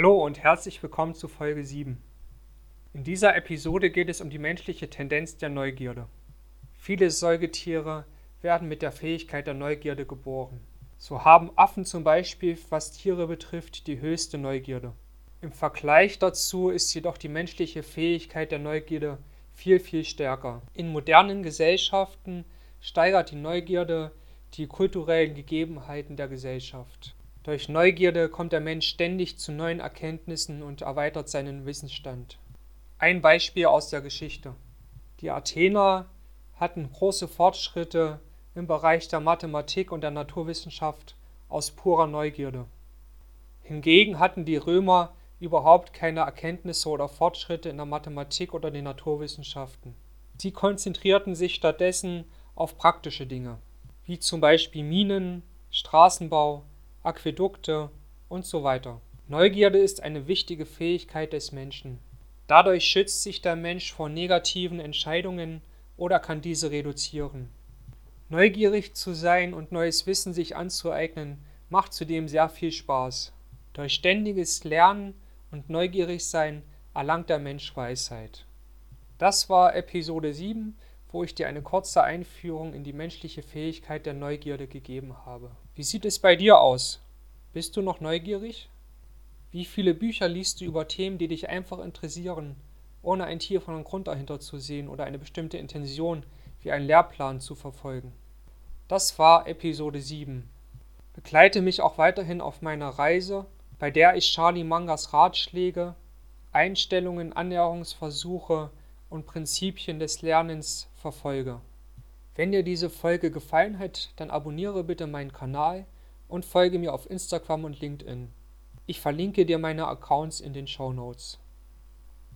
Hallo und herzlich willkommen zu Folge 7. In dieser Episode geht es um die menschliche Tendenz der Neugierde. Viele Säugetiere werden mit der Fähigkeit der Neugierde geboren. So haben Affen zum Beispiel, was Tiere betrifft, die höchste Neugierde. Im Vergleich dazu ist jedoch die menschliche Fähigkeit der Neugierde viel, viel stärker. In modernen Gesellschaften steigert die Neugierde die kulturellen Gegebenheiten der Gesellschaft. Durch Neugierde kommt der Mensch ständig zu neuen Erkenntnissen und erweitert seinen Wissensstand. Ein Beispiel aus der Geschichte. Die Athener hatten große Fortschritte im Bereich der Mathematik und der Naturwissenschaft aus purer Neugierde. Hingegen hatten die Römer überhaupt keine Erkenntnisse oder Fortschritte in der Mathematik oder den Naturwissenschaften. Sie konzentrierten sich stattdessen auf praktische Dinge, wie zum Beispiel Minen, Straßenbau, Aquädukte und so weiter. Neugierde ist eine wichtige Fähigkeit des Menschen. Dadurch schützt sich der Mensch vor negativen Entscheidungen oder kann diese reduzieren. Neugierig zu sein und neues Wissen sich anzueignen, macht zudem sehr viel Spaß. Durch ständiges Lernen und neugierig sein erlangt der Mensch Weisheit. Das war Episode 7, wo ich dir eine kurze Einführung in die menschliche Fähigkeit der Neugierde gegeben habe. Wie sieht es bei dir aus? Bist du noch neugierig? Wie viele Bücher liest du über Themen, die dich einfach interessieren, ohne ein Tier von Grund dahinter zu sehen oder eine bestimmte Intention wie einen Lehrplan zu verfolgen? Das war Episode 7. Begleite mich auch weiterhin auf meiner Reise, bei der ich Charlie Mangas Ratschläge, Einstellungen, Annäherungsversuche und Prinzipien des Lernens verfolge. Wenn dir diese Folge gefallen hat, dann abonniere bitte meinen Kanal und folge mir auf Instagram und LinkedIn. Ich verlinke dir meine Accounts in den Show Notes.